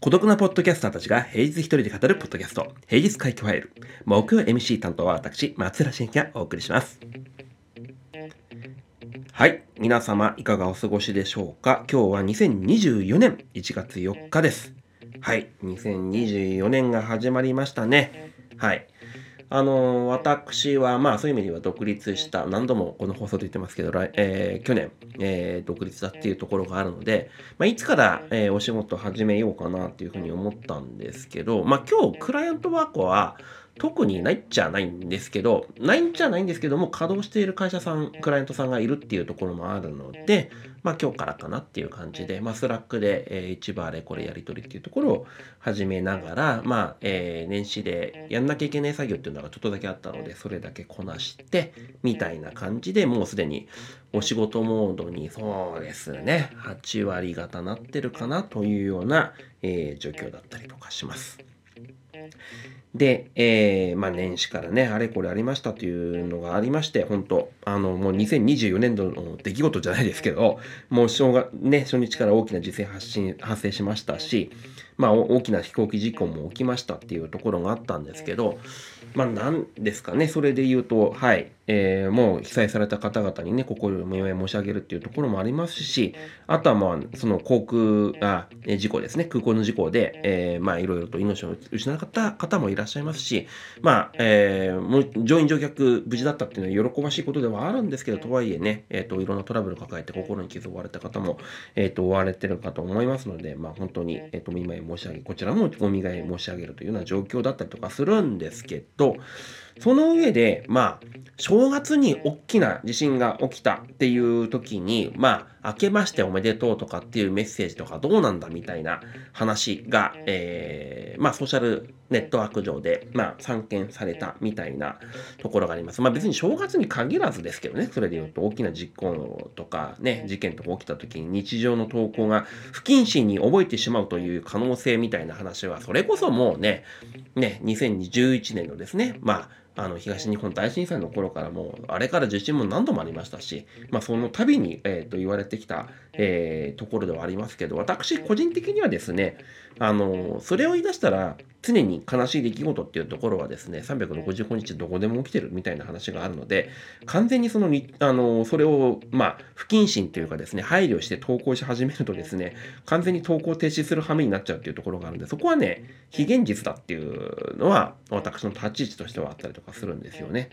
孤独なポッドキャスターたちが平日一人で語るポッドキャスト、平日会議ファイル。木曜 MC 担当は私、松浦新がお送りします。はい。皆様、いかがお過ごしでしょうか？今日は2024年1月4日です。はい。2024年が始まりましたね。はい。あの私は、まあそういう意味では独立した、何度もこの放送で言ってますけど、来えー去年、えー独立だっていうところがあるので、まあ、いつから、えーお仕事始めようかなっていうふうに思ったんですけど、まあ今日、クライアントワークは特にないっちゃないんですけど、ないんちゃないんですけども、稼働している会社さん、クライアントさんがいるっていうところもあるので、まあ今日からかなっていう感じで、まあ Slack で、えー一番あれこれやり取りっていうところを始めながら、まあ、えー年始でやんなきゃいけない作業っていうのがちょっとだけあったので、それだけこなして、みたいな感じでもうすでにお仕事モードにそうですね、8割方なってるかなというような、えー状況だったりとかします。で、えーまあ年始からね、あれこれありましたというのがありまして、本当あの、もう2024年度の出来事じゃないですけど、もう正月、ね、初日から大きな地震発信発生しましたし、まあお大きな飛行機事故も起きましたっていうところがあったんですけど、まあなんですかね、それで言うと、はい、えーもう被災された方々にね、心よりお見舞い申し上げるっていうところもありますし、あとはまあ、その航空、あ、事故ですね、空港の事故で、えまあいろいろと命を失った方もいらっしゃいますし、まあ、えー乗員乗客無事だったっていうのは喜ばしいことではあるんですけど、とはいえね、えっ、と、いろんなトラブルを抱えて心に傷を負われた方も、えっ、と、追われてるかと思いますので、まあ本当に、えっ、と、お見舞い申し上げ、こちらもお見舞い申し上げるというような状況だったりとかするんですけど、その上で、まあ、正月に大きな地震が起きたっていう時に、まあ、明けましておめでとうとかっていうメッセージとかどうなんだみたいな話が、えーまあ、ソーシャルネットワーク上で、まあ、散見されたみたいなところがあります。まあ、別に正月に限らずですけどね、それで言うと大きな実行とかね、事件とか起きた時に日常の投稿が不謹慎に覚えてしまうという可能性みたいな話は、それこそもうね、ね、2011年のですね、まあ、あの東日本大震災の頃からもあれから地震も何度もありましたし、まあ、その度に、えー、と言われてきた、えーところではありますけど私個人的にはですねあのそれを言い出したら常に悲しい出来事っていうところはですね365日どこでも起きてるみたいな話があるので完全にそのにあのそれをまあ不謹慎というかですね配慮して投稿し始めるとですね完全に投稿停止する羽目になっちゃうっていうところがあるんでそこはね非現実だっていうのは私の立ち位置としてはあったりとかするんですよね。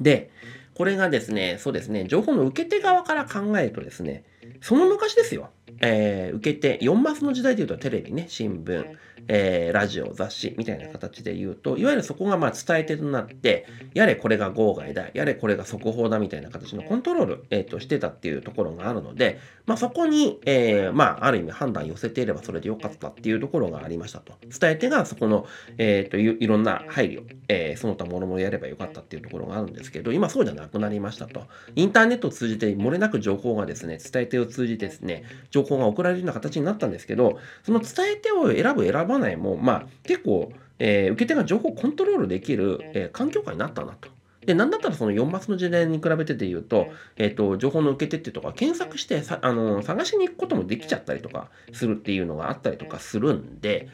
でこれがですねそうですね情報の受け手側から考えるとですねその昔ですよ、えー受け手4マスの時代でいうとテレビね新聞、えーラジオ雑誌みたいな形で言うといわゆるそこがまあ伝え手となってやれこれが号外だやれこれが速報だみたいな形のコントロール、えーとしてたっていうところがあるので、まあ、そこに、えーまあ、ある意味判断寄せていればそれでよかったっていうところがありましたと。伝え手がそこの、えーといいろんな配慮、えーその他もろもろやればよかったっていうところがあるんですけど今そうじゃなくなりましたと。インターネットを通じて漏れなく情報がですね伝え手を通じてですね情報が送られるような形になったんですけどその伝え手を選ぶ選ばないもまあ結構、えー受け手が情報をコントロールできる、えー環境下になったなと。で、なんだったらその4マスの時代に比べてで言うと、えっ、と、情報の受け手っていうとか、検索してさ、あの、探しに行くこともできちゃったりとかするっていうのがあったりとかするんで、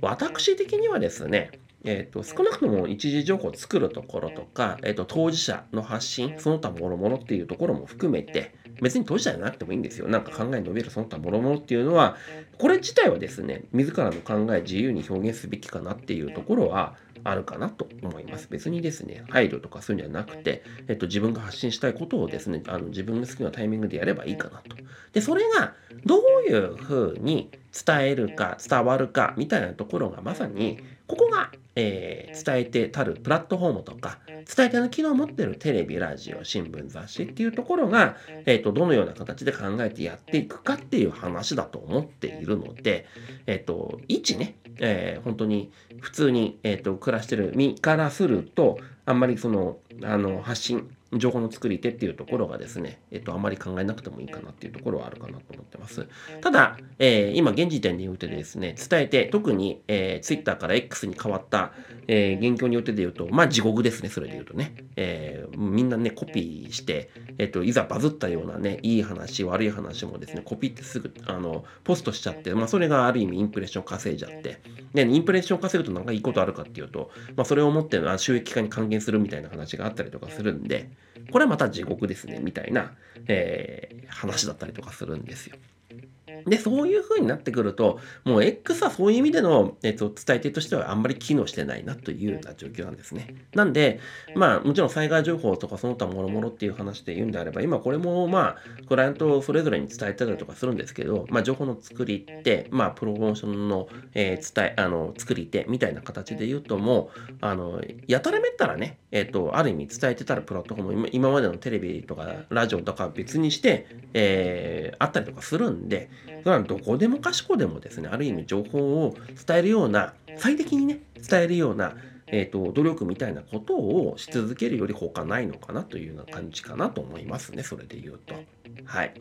私的にはですね、えー、と少なくとも一時情報を作るところとか、えー、と当事者の発信その他もろもろっていうところも含めて別に当事者じゃなくてもいいんですよ。なんか考え伸びるその他もろもろっていうのはこれ自体はですね自らの考え自由に表現すべきかなっていうところはあるかなと思います。別にですね配慮とかそういうんじゃなくて、えっと、自分が発信したいことをですねあの自分の好きなタイミングでやればいいかなと。でそれがどういうふうに伝えるか伝わるかみたいなところがまさにここが、えー伝えてたるプラットフォームとか伝え手の機能を持ってるテレビラジオ新聞雑誌っていうところが、えー、とどのような形で考えてやっていくかっていう話だと思っているので、えっ、と一ね、えー本当に普通に、えー、と暮らしてる身からするとあんまりそのあの発信情報の作り手っていうところがですね、えっと、あまり考えなくてもいいかなっていうところはあるかなと思ってます。ただ、えー、今現時点で言うてですね、伝えて、特に、えー、Twitter から X に変わった、えー、現況によってで言うと、まあ地獄ですね、それで言うとね。えー、みんなね、コピーして、えっと、いざバズったようなね、いい話、悪い話もですね、コピーってすぐ、あの、ポストしちゃって、まあそれがある意味インプレッション稼いじゃって、で、インプレッション稼ぐと何かいいことあるかっていうと、まあそれをもって収益化に還元するみたいな話があったりとかするんで、これはまた地獄ですね、みたいな、えー、話だったりとかするんですよ。で、そういう風になってくると、もう X はそういう意味での、えっと、伝え手としてはあんまり機能してないなというような状況なんですね。なんで、まあ、もちろん災害情報とかその他もろもろっていう話で言うんであれば、今これもまあ、クライアントそれぞれに伝えたりとかするんですけど、まあ、情報の作り手、まあ、プロモーションの、えー、伝え、あの、作り手みたいな形で言うともう、あの、やたらめったらね、えっと、ある意味伝えてたらプラットフォーム、今までのテレビとかラジオとか別にして、えー、あったりとかするんで、それはどこでもかしこでもですね、ある意味情報を伝えるような、最適にね、伝えるような、えーと、努力みたいなことをし続けるより他ないのかなというような感じかなと思いますね、それで言うと。はい。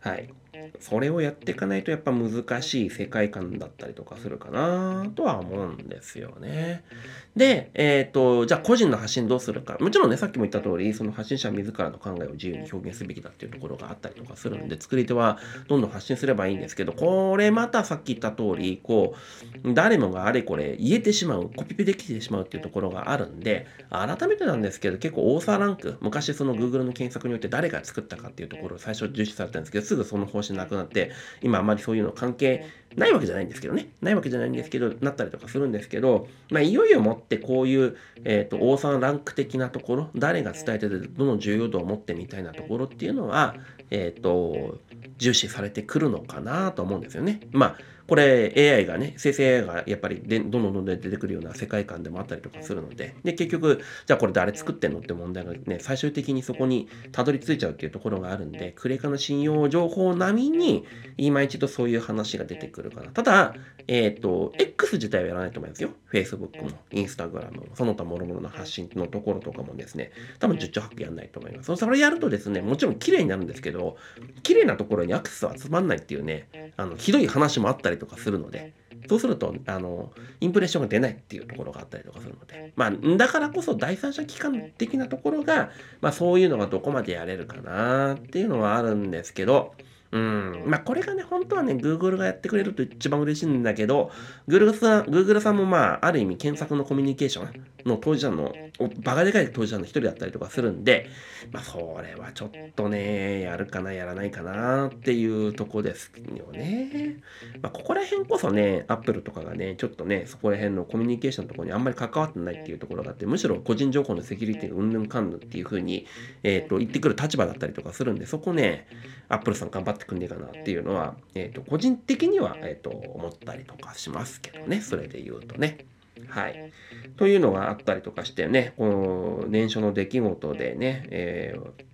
はい。それをやっていかないとやっぱ難しい世界観だったりとかするかなとは思うんですよね。で、えっ、ー、と、じゃあ個人の発信どうするか。もちろんね、さっきも言った通り、その発信者自らの考えを自由に表現すべきだっていうところがあったりとかするんで、作り手はどんどん発信すればいいんですけど、これまたさっき言った通り、こう、誰もがあれこれ言えてしまう、コピペできてしまうっていうところがあるんで、改めてなんですけど、結構オーサーランク、昔その Google の検索によって誰が作ったかっていうところを最初重視されたんですけど、すぐその方針なくなって、今あまりそういうの関係ないわけじゃないんですけどね。ないわけじゃないんですけど、なったりとかするんですけど、まあ、いよいよもってこういう、え、ー、と、王さんランク的なところ、誰が伝えてて、どの重要度を持ってみたいなところっていうのは、えっ、ー、と、重視されてくるのかなと思うんですよね。まあ、これ AI がね、生成 AI がやっぱりでどんどんどんどん出てくるような世界観でもあったりとかするので、で、結局、じゃあこれ誰作ってんの？って問題がね、最終的にそこにたどり着いちゃうっていうところがあるんで、クレカの信用情報並みに、今一度そういう話が出てくるかな。ただ、えっ、ー、と、X 自体はやらないと思いますよ。Facebook も、Instagram も、その他諸々の発信のところとかもですね、多分十兆八九やんないと思います。それやるとですね、もちろん綺麗になるんですけど、綺麗なところにアクセスは集まんないっていうね、あの、ひどい話もあったりとかするので、そうすると、あの、インプレッションが出ないっていうところがあったりとかするので、まあ、だからこそ第三者機関的なところが、まあ、そういうのがどこまでやれるかなっていうのはあるんですけど、うん。まあ、これがね、本当はね、Google がやってくれると一番嬉しいんだけど、Google さん、Google さんもまあ、ある意味検索のコミュニケーションの当事者の、バカでかい当事者の一人だったりとかするんで、まあ、それはちょっとね、やるかな、やらないかなっていうとこですよね。まあ、ここら辺こそね、Apple とかがね、ちょっとね、そこら辺のコミュニケーションのところにあんまり関わってないっていうところがあって、むしろ個人情報のセキュリティうんぬんかんぬんっていうふうに、えっ、ー、と、言ってくる立場だったりとかするんで、そこね、Apple さん頑張ってくんねえかなっていうのは、えーと、個人的には、えーと、思ったりとかしますけどねそれで言うとね。はい。というのがあったりとかしてね、この年初の出来事でね、えー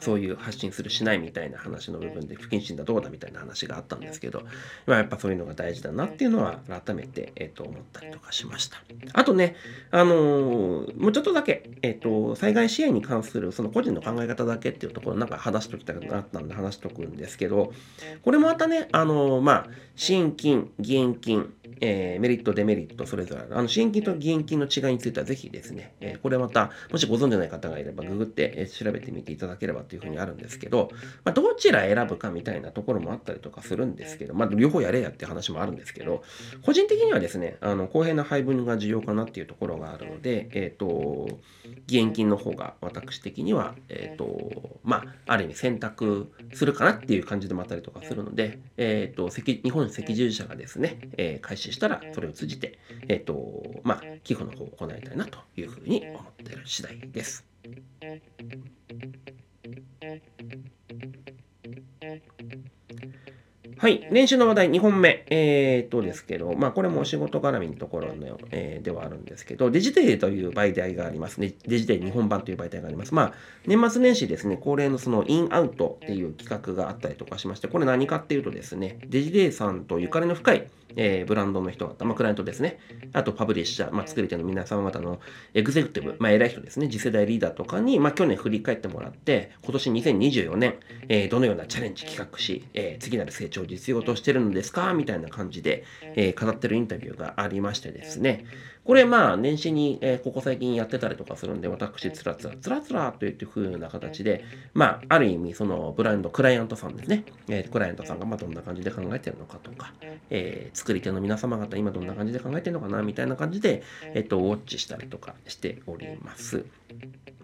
そういう発信するしないみたいな話の部分で不謹慎だどうだみたいな話があったんですけど、まあ、やっぱそういうのが大事だなっていうのは改めて、えー、と思ったりとかしました。あとね、あのー、もうちょっとだけ、えっ、ー、と、災害支援に関するその個人の考え方だけっていうところなんか話しときたくなったんで話しとくんですけど、これもまたね、あのー、まあ、支援金、義援金、えー、メリット、デメリット、それぞれあの、支援金と義援金の違いについてはぜひですね、えー、これまた、もしご存じない方がいれば、ググって、えー、調べてみていただければというふうにあるんですけど、まあ、どちら選ぶかみたいなところもあったりとかするんですけど、まあ、両方やれやって話もあるんですけど、個人的にはですね、あの、公平な配分が重要かなっていうところがあるので、えっ、ー、と、義援金の方が私的には、えっ、ー、と、まあ、ある意味選択するかなっていう感じでもあったりとかするので、えっ、ー、と、日本赤十字社がですね、え、開始したら、それを通じて、えっ、と、まあ、寄付の方を行いたいなというふうに思っている次第です。はい。練習の話題2本目。えー、っとですけど、まあこれもお仕事絡みのところの、えー、ではあるんですけど、デジテイという媒体がありますね。デジテイ日本版という媒体があります。まあ年末年始ですね、恒例のそのインアウトっていう企画があったりとかしまして、これ何かっていうとですね、デジデイさんとゆかりの深いえー、ブランドの人方、まあ、クライアントですね。あと、パブリッシャー、まあ、作り手の皆様方のエグゼクティブ、まあ、偉い人ですね。次世代リーダーとかに、まあ、去年振り返ってもらって、今年2024年、えー、どのようなチャレンジ企画し、えー、次なる成長を実用としてるのですか？みたいな感じで、えー、語ってるインタビューがありましてですね。これまあ年始に、えー、ここ最近やってたりとかするんで、私つらつらつらつらといって風な形で、まあある意味そのブランド、クライアントさんですね、えー、クライアントさんがまあどんな感じで考えてるのかとか、えー、作り手の皆様方今どんな感じで考えてるのかなみたいな感じで、えっ、と、ウォッチしたりとかしております。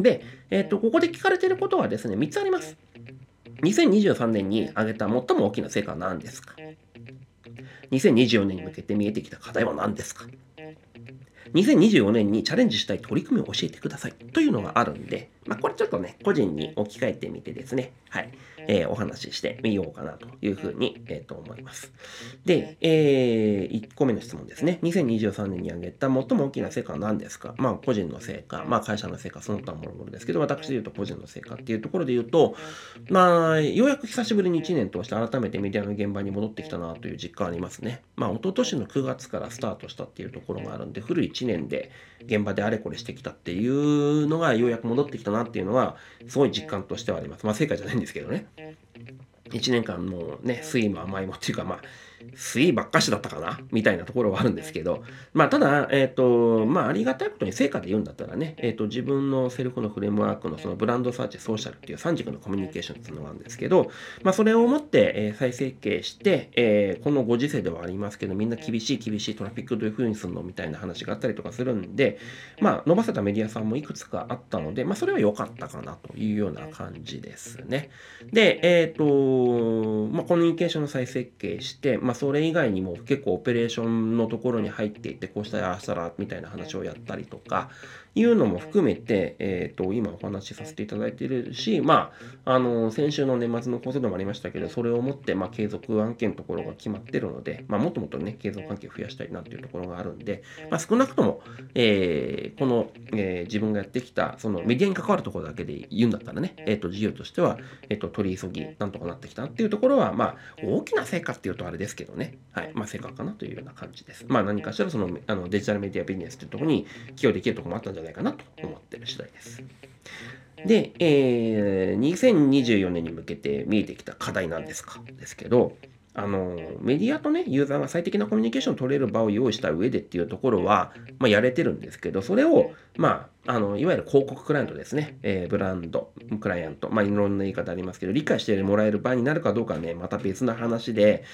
で、えっ、と、ここで聞かれてることはですね、3つあります。2023年に挙げた最も大きな成果は何ですか？2024年に向けて見えてきた課題は何ですか？2024年にチャレンジしたい取り組みを教えてくださいというのがあるんで、まあ、これちょっとね、個人に置き換えてみてですね、はい、えー、お話ししてみようかなというふうに、えー、と思います。で、えー、1個目の質問ですね。2023年に挙げた最も大きな成果は何ですか？まあ、個人の成果、まあ、会社の成果、その他もろもろですけど、私で言うと個人の成果っていうところで言うと、まあ、ようやく久しぶりに1年通して改めてメディアの現場に戻ってきたなという実感ありますね。まあ、一昨年の9月からスタートしたっていうところがあるんで、古い1年で現場であれこれしてきたっていうのがようやく戻ってきたなっていうのは、すごい実感としてはあります。まあ、成果じゃないんですけどね。1年間もうね、酸いも甘いもっていうか、まあ、水ばっかしだったかな？みたいなところはあるんですけど、まあ、ただ、えっ、ー、と、まあ、ありがたいことに成果で言うんだったらね、えっ、ー、と、自分のセルフのフレームワークのそのブランドサーチ、ソーシャルっていう三軸のコミュニケーションっていうのがあるんですけど、まあ、それをもって、えー、再設計して、えこのご時世ではありますけど、みんな厳しい厳しいトラフィックどういう風にするのみたいな話があったりとかするんで、まあ、伸ばせたメディアさんもいくつかあったので、まあ、それは良かったかなというような感じですね。で、えっ、と、まあ、コミュニケーションの再設計して、まあ、それ以外にも結構オペレーションのところに入っていってこうしたらああしたらみたいな話をやったりとかいうのも含めて、えーと、今お話しさせていただいているし、まあ、あの先週の年末の講座でもありましたけどそれをもって、まあ、継続案件のところが決まってるので、まあ、もっともっとね継続関係を増やしたいなっていうところがあるんで、まあ、少なくとも、えー、この、えー、自分がやってきたそのメディアに関わるところだけで言うんだったらね、えーと、事業としては、えーと、取り急ぎなんとかなってきたっていうところは、まあ、大きな成果っていうとあれですけどね、はいまあ、成果かなというような感じです。まあ、何かしらそのあのデジタルメディアビジネスっていうところに寄与できるところもあったんじゃないかなと思ってる次第です。で、えー、2024年に向けて見えてきた課題なんですか？ですけど、あのメディアとね、ユーザーが最適なコミュニケーションを取れる場を用意した上でっていうところは、まあ、やれてるんですけど、それを、まあ、あのいわゆる広告クライアントですね、えー、ブランド、クライアント、まあ、いろんな言い方ありますけど、理解してもらえる場になるかどうかはね、また別な話で、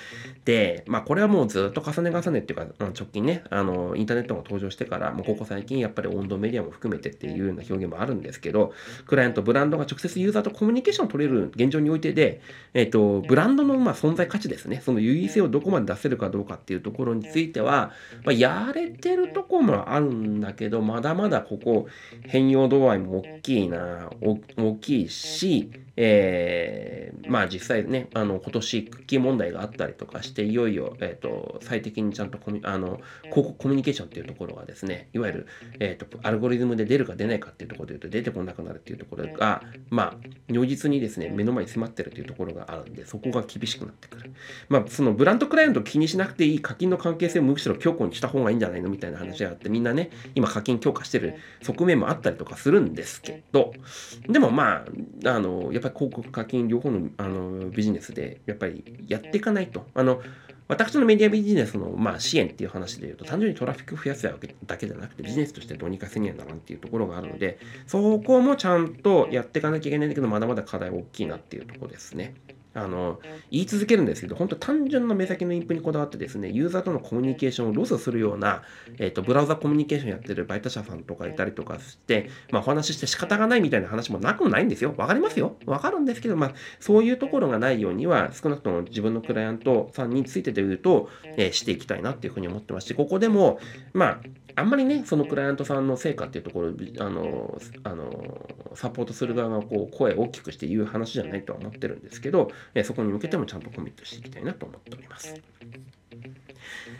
で、まあ、これはもうずっと重ね重ねっていうか、直近ね、あのインターネットが登場してから、もうここ最近やっぱり温度メディアも含めてっていうような表現もあるんですけど、クライアント、ブランドが直接ユーザーとコミュニケーションを取れる現状においてで、えっ、ー、と、ブランドのまあ存在価値ですね、その優位性をどこまで出せるかどうかっていうところについては、まあ、やれてるところもあるんだけど、まだまだここ、変容度合いも大きいな、大きいし、えー、まあ実際ね、あの今年クッキー問題があったりとかして、いよいよ、えーと、最適にちゃんとコミあの広告コミュニケーションっていうところがですね、いわゆる、えーと、アルゴリズムで出るか出ないかっていうところで言うと出てこなくなるっていうところが、まあ如実にですね、目の前に迫ってるっていうところがあるんで、そこが厳しくなってくる。まあそのブランドクライアント気にしなくていい課金の関係性をむしろ強固にした方がいいんじゃないのみたいな話があって、みんなね、今課金強化してる側面もあったりとかするんですけど、でもまあ、あの、やっぱり広告課金両方のあのビジネスでやっぱりやっていかないと。あの私のメディアビジネスの、まあ、支援っていう話で言うと、単純にトラフィック増やすだけじゃなくて、ビジネスとしてどうにかせにはならんっていうところがあるので、そこもちゃんとやっていかなきゃいけないんだけど、まだまだ課題大きいなっていうところですね。あの言い続けるんですけど、本当単純な目先のインプにこだわってですね、ユーザーとのコミュニケーションをロスするような、えーと、ブラウザコミュニケーションやってるバイト社さんとかいたりとかして、まあ、お話しして仕方がないみたいな話もなくもないんですよ。わかりますよ。わかるんですけど、まあ、そういうところがないようには、少なくとも自分のクライアントさんについてで言うと、えー、していきたいなっていうふうに思ってますし、ここでも、まあ、あんまりね、そのクライアントさんの成果っていうところあの、あの、サポートする側がこう声を大きくして言う話じゃないとは思ってるんですけど、えそこに向けてもちゃんとコミットしていきたいなと思っております。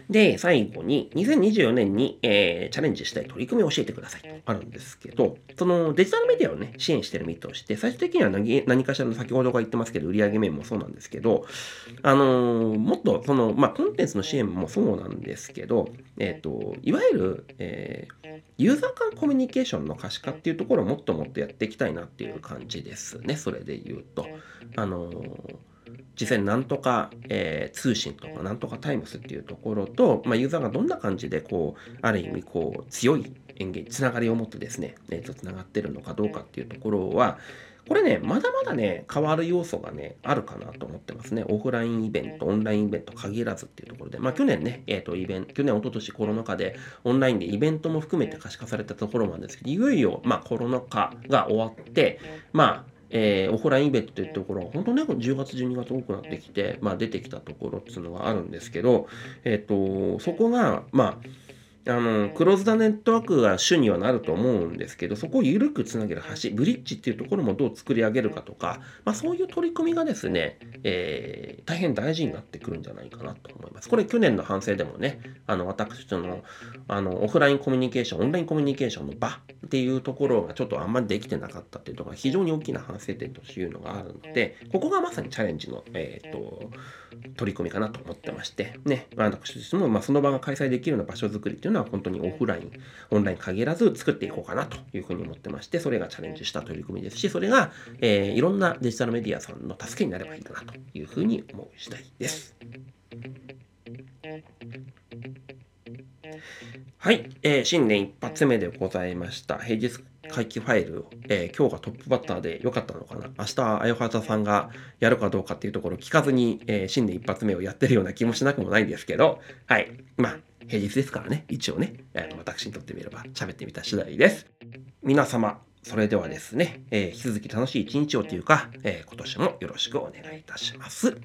で、最後に、2024年に、えーチャレンジしたい取り組みを教えてくださいとあるんですけど、そのデジタルメディアをね、支援してる身として、最終的には何何かしらの先ほどが言ってますけど、売上面もそうなんですけど、あのーもっとその、まあ、コンテンツの支援もそうなんですけど、えっ、と、いわゆる、えーユーザー間コミュニケーションの可視化っていうところをもっともっとやっていきたいなっていう感じですね、それで言うと。あのー実際になんとか、えー通信とかなんとかタイムスっていうところと、まあ、ユーザーがどんな感じでこうある意味こう強い演芸つながりを持ってですね、えー、とつながってるのかどうかっていうところはこれねまだまだね変わる要素がねあるかなと思ってますね。オフラインイベントオンラインイベント限らずっていうところで。まあ去年ねえっ、とイベント去年一昨年コロナ禍でオンラインでイベントも含めて可視化されたところもあるんですけどいよいよまあコロナ禍が終わってまあえーオフラインイベントというところは本当ね10月12月多くなってきて、まあ、出てきたところっていうのがあるんですけど、えっとそこがまああのクローズドネットワークが主にはなると思うんですけどそこを緩くつなげる橋ブリッジっていうところもどう作り上げるかとか、まあ、そういう取り組みがですね、えー大変大事になってくるんじゃないかなと思います。これ去年の反省でもねあの私とのあのオフラインコミュニケーションオンラインコミュニケーションの場っていうところがちょっとあんまりできてなかったっていうところが非常に大きな反省点というのがあるのでここがまさにチャレンジの、えー、と取り組みかなと思ってましてね。私としても、まあ、その場が開催できるような場所づくりっていうのは本当にオフラインオンライン限らず作っていこうかなというふうに思ってましてそれがチャレンジした取り組みですしそれが、えーいろんなデジタルメディアさんの助けになればいいかなというふうに思う次第です。はい、えー新年一発目でございました。平日回帰ファイル、えー今日がトップバッターで良かったのかな明日あよはざさんがやるかどうかっていうところを聞かずに、えー新年一発目をやってるような気もしなくもないんですけど、はい、まあ平日ですからね、一応ね、あの私にとってみれば喋ってみた次第です。皆様、それではですね、えー引き続き楽しい一日をというか、えー今年もよろしくお願いいたします。